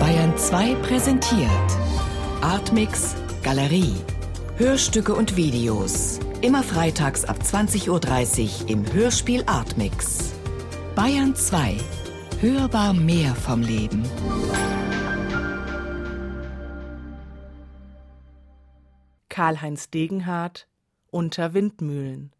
Bayern 2 präsentiert Artmix Galerie. Hörstücke und Videos. Immer freitags ab 20.30 Uhr im Hörspiel Artmix. Bayern 2. Hörbar mehr vom Leben. Karl-Heinz Degenhardt Unter Windmühlen